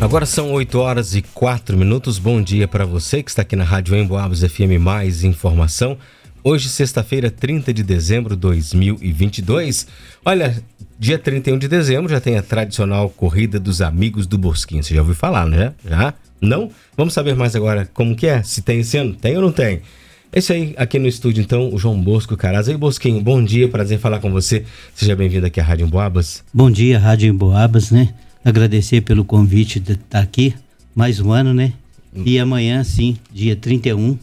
Agora são 8 horas e 4 minutos. Bom dia para você que está aqui na Rádio Emboabas FM Mais Informação. Hoje, sexta-feira, 30 de dezembro de 2022. Olha, dia 31 de dezembro já tem a tradicional Corrida dos Amigos do Bosquinho. Você já ouviu falar, né? Já? Não? Vamos saber mais agora como que é? Se tem esse ano? Tem ou não tem? Esse aí, aqui no estúdio, então, o João Bosco Caraz. Aí, Bosquinho, bom dia, prazer falar com você. Seja bem-vindo aqui à Rádio Emboabas. Bom dia, Rádio Emboabas, né? Agradecer pelo convite de estar aqui, mais um ano, né? E amanhã, sim, dia 31,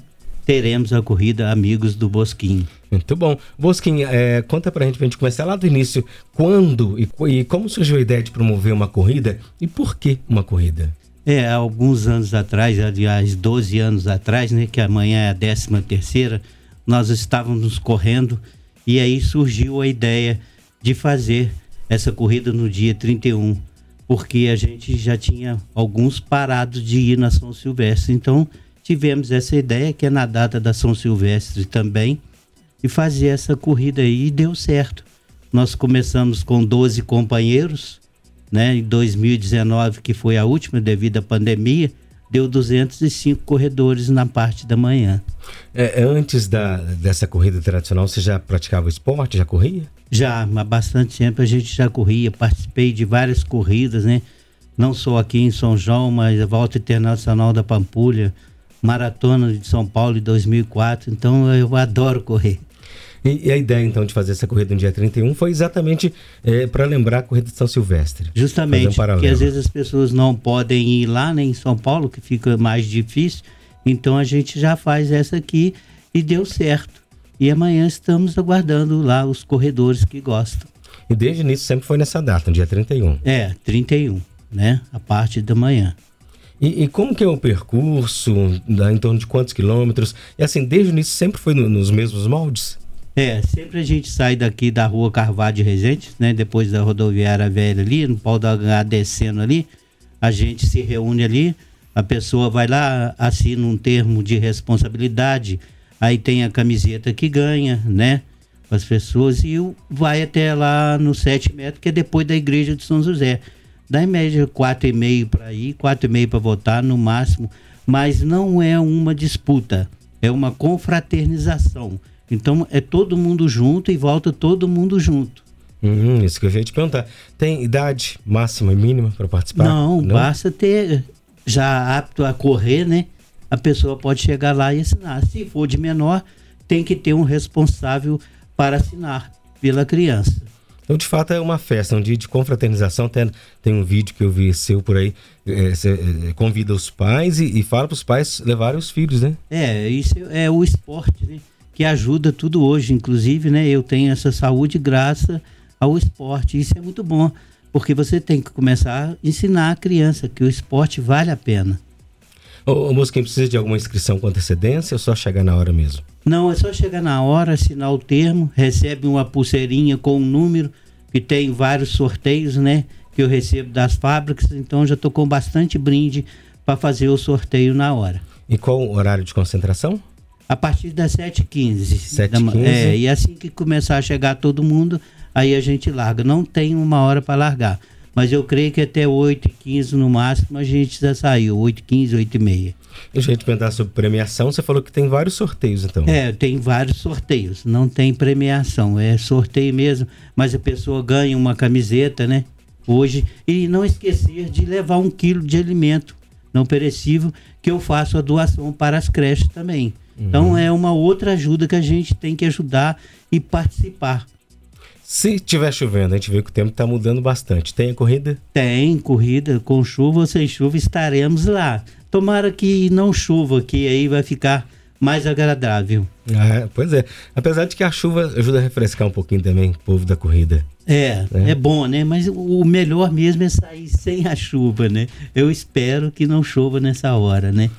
teremos a corrida Amigos do Bosquinho. Muito bom. Bosquinho, é, conta pra gente, pra gente começar lá do início, quando e, e como surgiu a ideia de promover uma corrida e por que uma corrida? É, há alguns anos atrás, aliás, 12 anos atrás, né, que amanhã é a 13 terceira, nós estávamos correndo e aí surgiu a ideia de fazer essa corrida no dia 31 porque a gente já tinha alguns parados de ir na São Silvestre. Então, tivemos essa ideia, que é na data da São Silvestre também, de fazer essa corrida aí e deu certo. Nós começamos com 12 companheiros, né? Em 2019, que foi a última devido à pandemia, deu 205 corredores na parte da manhã. É, antes da, dessa corrida tradicional, você já praticava esporte, já corria? Já, há bastante tempo a gente já corria, participei de várias corridas, né? Não só aqui em São João, mas a Volta Internacional da Pampulha, Maratona de São Paulo em 2004, então eu adoro correr. E, e, a ideia então de fazer essa corrida no dia 31 foi exatamente é, para lembrar a corrida de São Silvestre. Justamente, um porque às vezes as pessoas não podem ir lá nem né, em São Paulo, que fica mais difícil, então a gente já faz essa aqui e deu certo. E amanhã estamos aguardando lá os corredores que gostam. E desde o início sempre foi nessa data, no dia 31. É, 31, né? A parte da manhã. E, e, como que é o percurso? Dá em torno de quantos quilômetros? E assim, desde o início sempre foi no, nos mesmos moldes? É, sempre a gente sai daqui da rua Carvalho de Resende, né? Depois da rodoviária velha ali, no pau da H descendo ali, a gente se reúne ali, a pessoa vai lá, assina um termo de responsabilidade, Aí tem a camiseta que ganha, né? As pessoas e vai até lá no 7 metros, que é depois da igreja de São José. Dá em média 4,5 para ir, 4,5 para votar no máximo, mas não é uma disputa, é uma confraternização. Então é todo mundo junto e volta todo mundo junto. Hum, isso que eu ia te perguntar. Tem idade máxima e mínima para participar? Não, não, basta ter já apto a correr, né? a pessoa pode chegar lá e assinar. Se for de menor, tem que ter um responsável para assinar pela criança. Então, de fato, é uma festa, um dia de confraternização. Tem, tem um vídeo que eu vi seu por aí. É, você é, convida os pais e, e fala para os pais levarem os filhos, né? É, isso é o esporte, né? Que ajuda tudo hoje. Inclusive, né? Eu tenho essa saúde graças ao esporte. Isso é muito bom, porque você tem que começar a ensinar a criança que o esporte vale a pena. Ô, Mosquinha, precisa de alguma inscrição com antecedência ou só chegar na hora mesmo? Não, é só chegar na hora, assinar o termo, recebe uma pulseirinha com um número, que tem vários sorteios, né? Que eu recebo das fábricas, então já estou com bastante brinde para fazer o sorteio na hora. E qual o horário de concentração? A partir das 7h15. 7h15? É, e assim que começar a chegar todo mundo, aí a gente larga. Não tem uma hora para largar mas eu creio que até 8h15 no máximo a gente já saiu, 8h15, 8h30. Deixa eu te perguntar sobre premiação, você falou que tem vários sorteios então. É, tem vários sorteios, não tem premiação, é sorteio mesmo, mas a pessoa ganha uma camiseta, né? Hoje, e não esquecer de levar um quilo de alimento não perecível, que eu faço a doação para as creches também. Uhum. Então é uma outra ajuda que a gente tem que ajudar e participar. Se tiver chovendo, a gente vê que o tempo está mudando bastante. Tem corrida? Tem corrida, com chuva ou sem chuva estaremos lá. Tomara que não chova, que aí vai ficar mais agradável. Ah, pois é. Apesar de que a chuva ajuda a refrescar um pouquinho também o povo da corrida. É, é, é bom, né? Mas o melhor mesmo é sair sem a chuva, né? Eu espero que não chova nessa hora, né?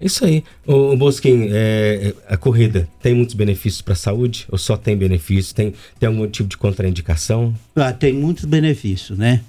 Isso aí. O, Bosquim, é, a corrida tem muitos benefícios para a saúde ou só tem benefícios? Tem, tem algum tipo de contraindicação? Ah, tem muitos benefícios, né?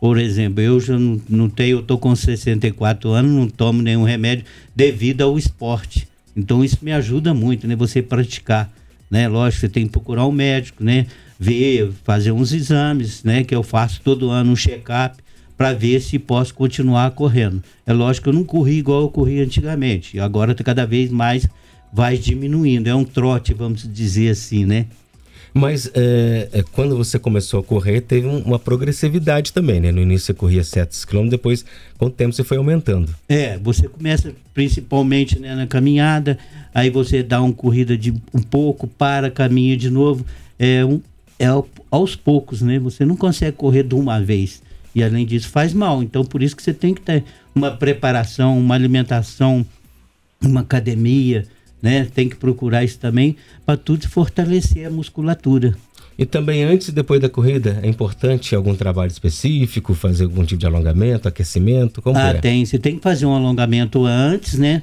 Por exemplo, eu já não, não tenho, eu tô com 64 anos, não tomo nenhum remédio devido ao esporte. Então isso me ajuda muito, né? Você praticar, né? Lógico, você tem que procurar um médico, né? Ver, fazer uns exames, né? Que eu faço todo ano um check-up para ver se posso continuar correndo. É lógico que eu não corri igual eu corria antigamente. Agora cada vez mais vai diminuindo. É um trote, vamos dizer assim, né? Mas é, quando você começou a correr, teve uma progressividade também, né? No início você corria 7 km, depois, com o tempo, você foi aumentando. É, você começa principalmente né, na caminhada, aí você dá uma corrida de um pouco, para, caminha de novo. É, um, é aos poucos, né? Você não consegue correr de uma vez. E além disso, faz mal. Então, por isso que você tem que ter uma preparação, uma alimentação, uma academia, né? Tem que procurar isso também para tudo fortalecer a musculatura. E também antes e depois da corrida, é importante algum trabalho específico, fazer algum tipo de alongamento, aquecimento? Como ah, é? tem. Você tem que fazer um alongamento antes, né?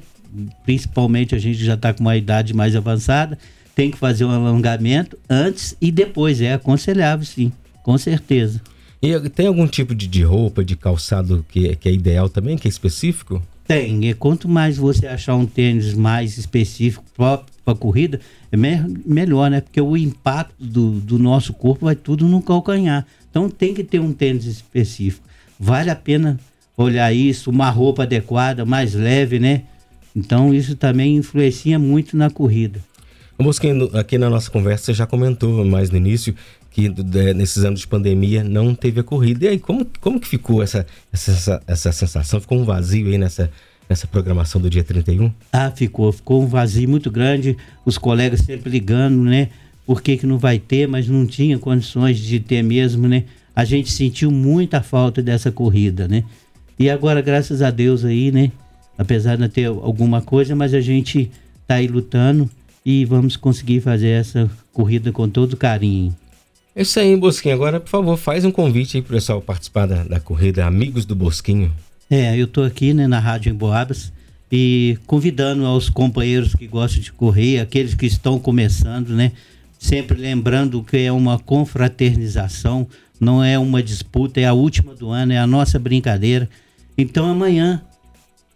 Principalmente a gente já está com uma idade mais avançada, tem que fazer um alongamento antes e depois. É aconselhável, sim, com certeza. E tem algum tipo de, de roupa, de calçado que, que é ideal também, que é específico? Tem. E quanto mais você achar um tênis mais específico próprio para corrida, é me melhor, né? Porque o impacto do, do nosso corpo vai tudo no calcanhar. Então tem que ter um tênis específico. Vale a pena olhar isso, uma roupa adequada, mais leve, né? Então isso também influencia muito na corrida. Mosquinho, aqui na nossa conversa você já comentou mais no início que nesses anos de pandemia não teve a corrida. E aí, como, como que ficou essa, essa, essa sensação? Ficou um vazio aí nessa, nessa programação do dia 31? Ah, ficou. Ficou um vazio muito grande. Os colegas sempre ligando, né? Por que, que não vai ter, mas não tinha condições de ter mesmo, né? A gente sentiu muita falta dessa corrida, né? E agora, graças a Deus aí, né? Apesar de ter alguma coisa, mas a gente tá aí lutando e vamos conseguir fazer essa corrida com todo carinho. É isso aí, Bosquinho. Agora, por favor, faz um convite aí pro pessoal participar da, da corrida Amigos do Bosquinho. É, eu tô aqui né, na Rádio Emboabas e convidando aos companheiros que gostam de correr, aqueles que estão começando, né? Sempre lembrando que é uma confraternização, não é uma disputa, é a última do ano, é a nossa brincadeira. Então amanhã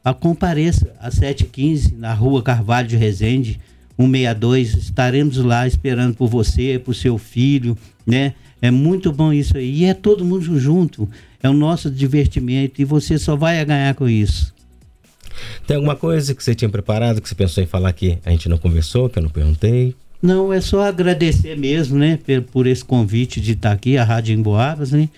a compareça às 7h15 na rua Carvalho de Resende, 162. Estaremos lá esperando por você, por seu filho, né? É muito bom isso aí. E é todo mundo junto. É o nosso divertimento e você só vai ganhar com isso. Tem alguma coisa que você tinha preparado, que você pensou em falar que a gente não conversou, que eu não perguntei? Não, é só agradecer mesmo, né, por esse convite de estar aqui, a Rádio Emboabas, né?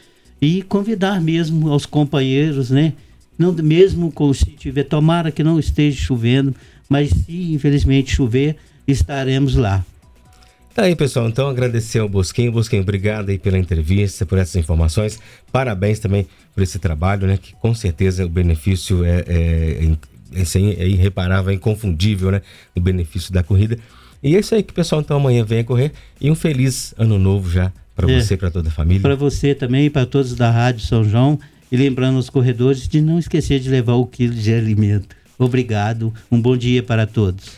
E convidar mesmo aos companheiros, né? Não, mesmo se tiver, tomara que não esteja chovendo, mas se infelizmente chover, estaremos lá. Tá aí, pessoal. Então, agradecer ao Bosquinho. Bosquinho, obrigado aí pela entrevista, por essas informações. Parabéns também por esse trabalho, né? Que com certeza o benefício é, é, é, é irreparável, é inconfundível, né? O benefício da corrida. E é isso aí que pessoal, então, amanhã venha correr. E um feliz ano novo já para é, você e para toda a família. Para você também, para todos da Rádio São João. E lembrando os corredores de não esquecer de levar o quilo de alimento. Obrigado. Um bom dia para todos.